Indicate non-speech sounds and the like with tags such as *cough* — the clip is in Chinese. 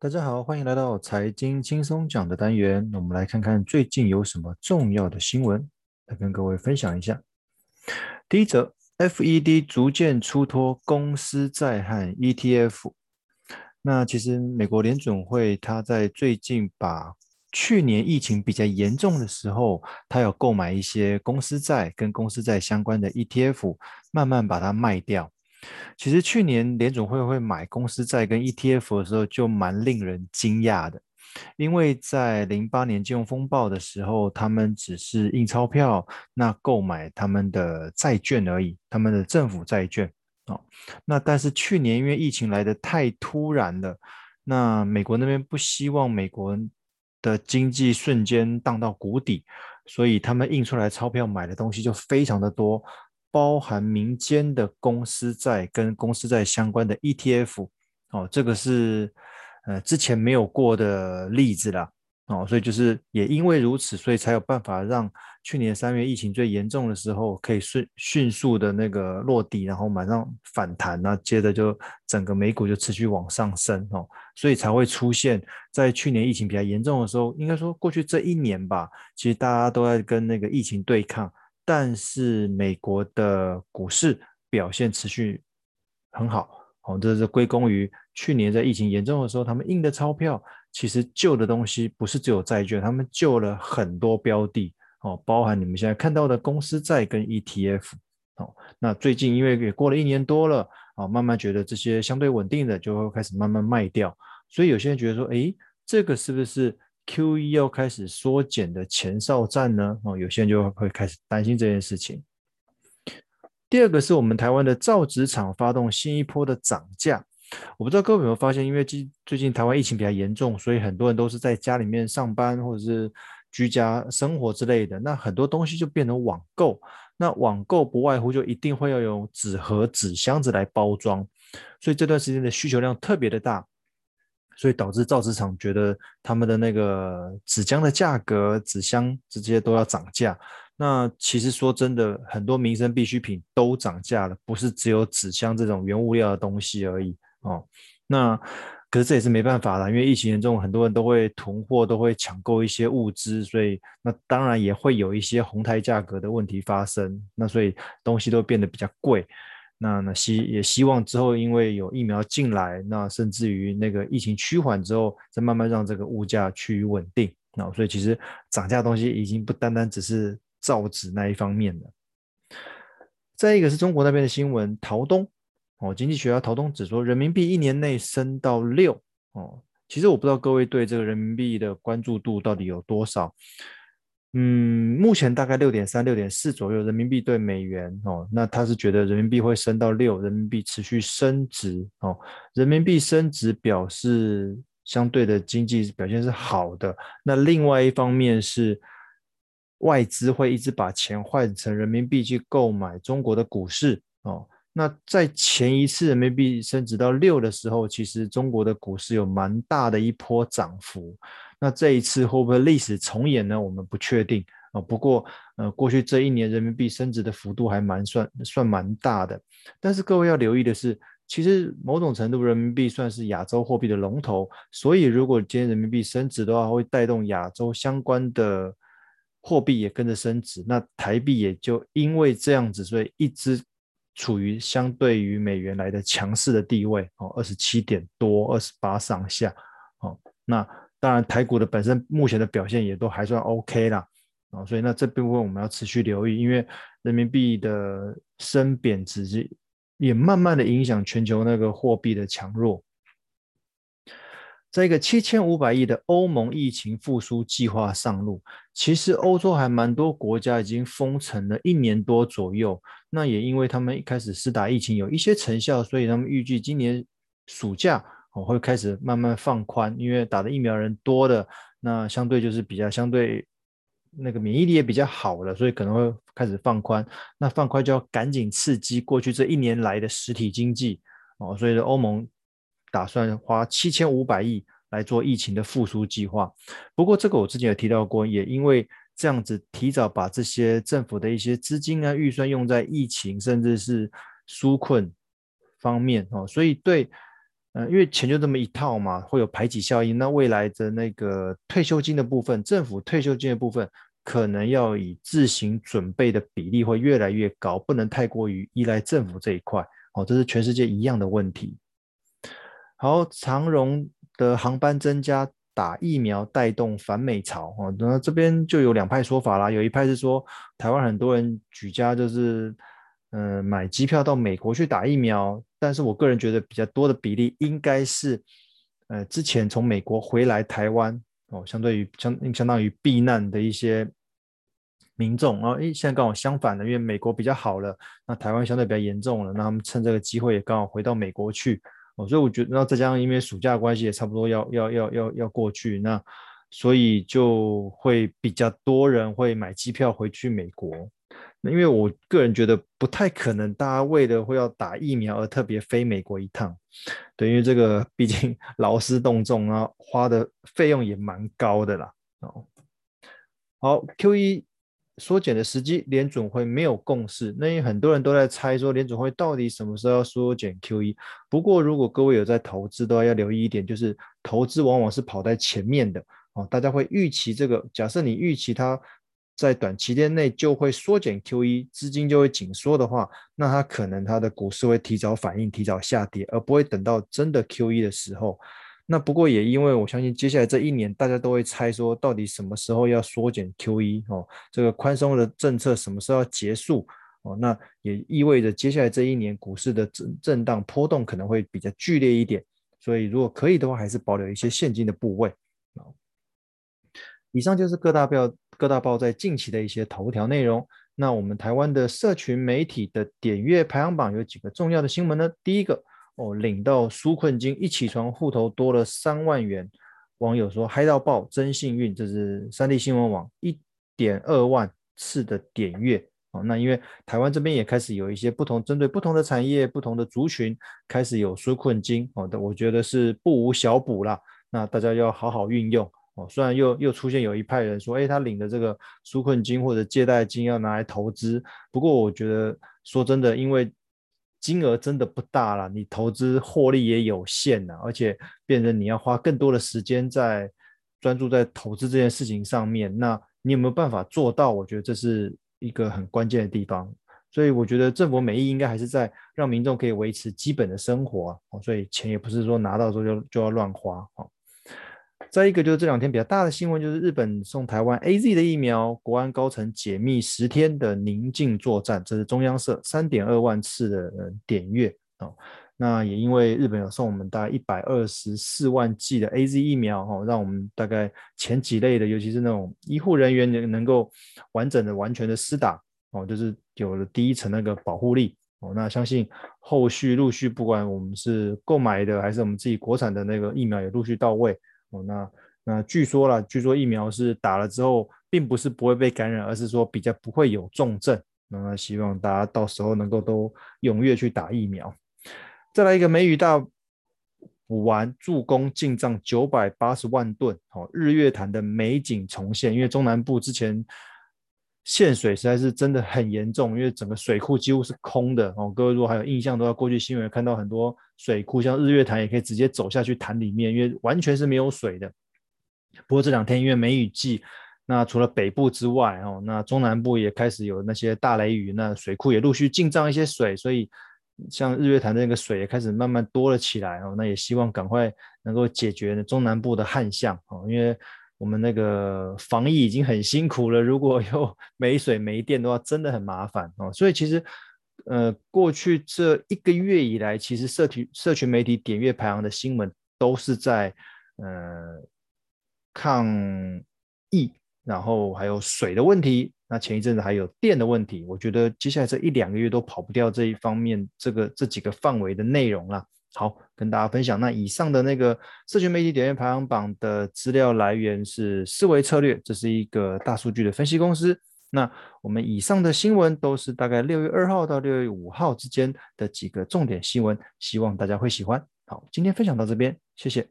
大家好，欢迎来到财经轻松讲的单元。那我们来看看最近有什么重要的新闻，来跟各位分享一下。第一则，FED 逐渐出脱公司债和 ETF。那其实美国联准会它在最近把去年疫情比较严重的时候，它有购买一些公司债跟公司债相关的 ETF，慢慢把它卖掉。其实去年联总会会买公司债跟 ETF 的时候，就蛮令人惊讶的，因为在零八年金融风暴的时候，他们只是印钞票，那购买他们的债券而已，他们的政府债券哦。那但是去年因为疫情来的太突然了，那美国那边不希望美国的经济瞬间荡到谷底，所以他们印出来钞票买的东西就非常的多。包含民间的公司债跟公司债相关的 ETF，哦，这个是呃之前没有过的例子啦，哦，所以就是也因为如此，所以才有办法让去年三月疫情最严重的时候可以迅迅速的那个落地，然后马上反弹，那接着就整个美股就持续往上升，哦，所以才会出现在去年疫情比较严重的时候，应该说过去这一年吧，其实大家都在跟那个疫情对抗。但是美国的股市表现持续很好，哦，这是归功于去年在疫情严重的时候，他们印的钞票其实救的东西不是只有债券，他们救了很多标的，哦，包含你们现在看到的公司债跟 ETF，哦，那最近因为也过了一年多了，哦，慢慢觉得这些相对稳定的就会开始慢慢卖掉，所以有些人觉得说，诶，这个是不是？QE 要开始缩减的前哨战呢？哦，有些人就会开始担心这件事情。第二个是我们台湾的造纸厂发动新一波的涨价。我不知道各位有没有发现，因为最最近台湾疫情比较严重，所以很多人都是在家里面上班或者是居家生活之类的。那很多东西就变成网购。那网购不外乎就一定会要用纸盒、纸箱子来包装，所以这段时间的需求量特别的大。所以导致造纸厂觉得他们的那个纸浆的价格、纸箱这些都要涨价。那其实说真的，很多民生必需品都涨价了，不是只有纸箱这种原物料的东西而已哦。那可是这也是没办法了，因为疫情严重，很多人都会囤货，都会抢购一些物资，所以那当然也会有一些哄抬价格的问题发生。那所以东西都变得比较贵。那那希也希望之后，因为有疫苗进来，那甚至于那个疫情趋缓之后，再慢慢让这个物价趋于稳定。那所以其实涨价的东西已经不单单只是造纸那一方面了。再一个是中国那边的新闻，陶东哦，经济学家陶东只说人民币一年内升到六哦。其实我不知道各位对这个人民币的关注度到底有多少。嗯，目前大概六点三、六点四左右人民币对美元哦，那他是觉得人民币会升到六，人民币持续升值哦，人民币升值表示相对的经济表现是好的。那另外一方面是外资会一直把钱换成人民币去购买中国的股市哦。那在前一次人民币升值到六的时候，其实中国的股市有蛮大的一波涨幅。那这一次会不会历史重演呢？我们不确定啊。不过，呃，过去这一年人民币升值的幅度还蛮算算蛮大的。但是各位要留意的是，其实某种程度人民币算是亚洲货币的龙头，所以如果今天人民币升值的话，会带动亚洲相关的货币也跟着升值。那台币也就因为这样子，所以一直处于相对于美元来的强势的地位哦，二十七点多，二十八上下哦，那。当然，台股的本身目前的表现也都还算 OK 啦，啊，所以那这部分我们要持续留意，因为人民币的升贬值也慢慢的影响全球那个货币的强弱。在一个七千五百亿的欧盟疫情复苏计划上路，其实欧洲还蛮多国家已经封城了一年多左右，那也因为他们一开始施打疫情有一些成效，所以他们预计今年暑假。我会开始慢慢放宽，因为打的疫苗人多的，那相对就是比较相对那个免疫力也比较好了，所以可能会开始放宽。那放宽就要赶紧刺激过去这一年来的实体经济哦，所以欧盟打算花七千五百亿来做疫情的复苏计划。不过这个我之前有提到过，也因为这样子提早把这些政府的一些资金啊预算用在疫情甚至是纾困方面哦，所以对。呃，因为钱就这么一套嘛，会有排挤效应。那未来的那个退休金的部分，政府退休金的部分，可能要以自行准备的比例会越来越高，不能太过于依赖政府这一块。哦，这是全世界一样的问题。好，长荣的航班增加。打疫苗带动反美潮哦，那这边就有两派说法啦。有一派是说，台湾很多人举家就是，嗯、呃，买机票到美国去打疫苗。但是我个人觉得比较多的比例应该是，呃，之前从美国回来台湾哦，相对于相相当于避难的一些民众啊，诶，现在刚好相反了，因为美国比较好了，那台湾相对比较严重了，那他们趁这个机会也刚好回到美国去。哦，所以我觉得，那再加上因为暑假关系也差不多要要要要要过去，那所以就会比较多人会买机票回去美国。那因为我个人觉得不太可能，大家为了会要打疫苗而特别飞美国一趟，对，因为这个毕竟劳师动众啊，花的费用也蛮高的啦。哦，好，Q 一。缩减的时机，联准会没有共识。那也很多人都在猜说，联准会到底什么时候要缩减 QE？不过，如果各位有在投资，都要留意一点，就是投资往往是跑在前面的哦。大家会预期这个，假设你预期它在短期间内就会缩减 QE，资金就会紧缩的话，那它可能它的股市会提早反应，提早下跌，而不会等到真的 QE 的时候。那不过也因为我相信接下来这一年大家都会猜说到底什么时候要缩减 QE 哦，这个宽松的政策什么时候要结束哦，那也意味着接下来这一年股市的震震荡波动可能会比较剧烈一点，所以如果可以的话，还是保留一些现金的部位。以上就是各大报各大报在近期的一些头条内容。那我们台湾的社群媒体的点阅排行榜有几个重要的新闻呢？第一个。哦，领到纾困金，一起床户头多了三万元。网友说嗨到爆，真幸运。这是三立新闻网一点二万次的点阅。哦，那因为台湾这边也开始有一些不同，针对不同的产业、不同的族群，开始有纾困金。哦，我觉得是不无小补啦。那大家要好好运用。哦，虽然又又出现有一派人说，哎，他领的这个纾困金或者借贷金要拿来投资。不过我觉得说真的，因为金额真的不大了，你投资获利也有限呐，而且变成你要花更多的时间在专注在投资这件事情上面，那你有没有办法做到？我觉得这是一个很关键的地方，所以我觉得政府美意应该还是在让民众可以维持基本的生活，所以钱也不是说拿到之后就就要乱花啊。再一个就是这两天比较大的新闻，就是日本送台湾 AZ 的疫苗，国安高层解密十天的宁静作战，这是中央社三点二万次的点阅哦。那也因为日本有送我们大概一百二十四万剂的 AZ 疫苗哦，让我们大概前几类的，尤其是那种医护人员能能够完整的、完全的施打哦，就是有了第一层那个保护力哦。那相信后续陆续，不管我们是购买的还是我们自己国产的那个疫苗也陆续到位。哦，那那据说了，据说疫苗是打了之后，并不是不会被感染，而是说比较不会有重症。那希望大家到时候能够都踊跃去打疫苗。再来一个梅雨大补完，助攻进账九百八十万吨。哦，日月潭的美景重现，因为中南部之前限水实在是真的很严重，因为整个水库几乎是空的。哦，各位如果还有印象，都要过去新闻看到很多。水库像日月潭也可以直接走下去潭里面，因为完全是没有水的。不过这两天因为梅雨季，那除了北部之外哦，那中南部也开始有那些大雷雨，那水库也陆续进账一些水，所以像日月潭的那个水也开始慢慢多了起来哦。那也希望赶快能够解决中南部的旱象哦，因为我们那个防疫已经很辛苦了，如果 *laughs* 又没水没电的话，真的很麻烦哦。所以其实。呃，过去这一个月以来，其实社群社群媒体点阅排行的新闻都是在呃抗疫，然后还有水的问题。那前一阵子还有电的问题。我觉得接下来这一两个月都跑不掉这一方面这个这几个范围的内容了。好，跟大家分享。那以上的那个社群媒体点阅排行榜的资料来源是思维策略，这是一个大数据的分析公司。那我们以上的新闻都是大概六月二号到六月五号之间的几个重点新闻，希望大家会喜欢。好，今天分享到这边，谢谢。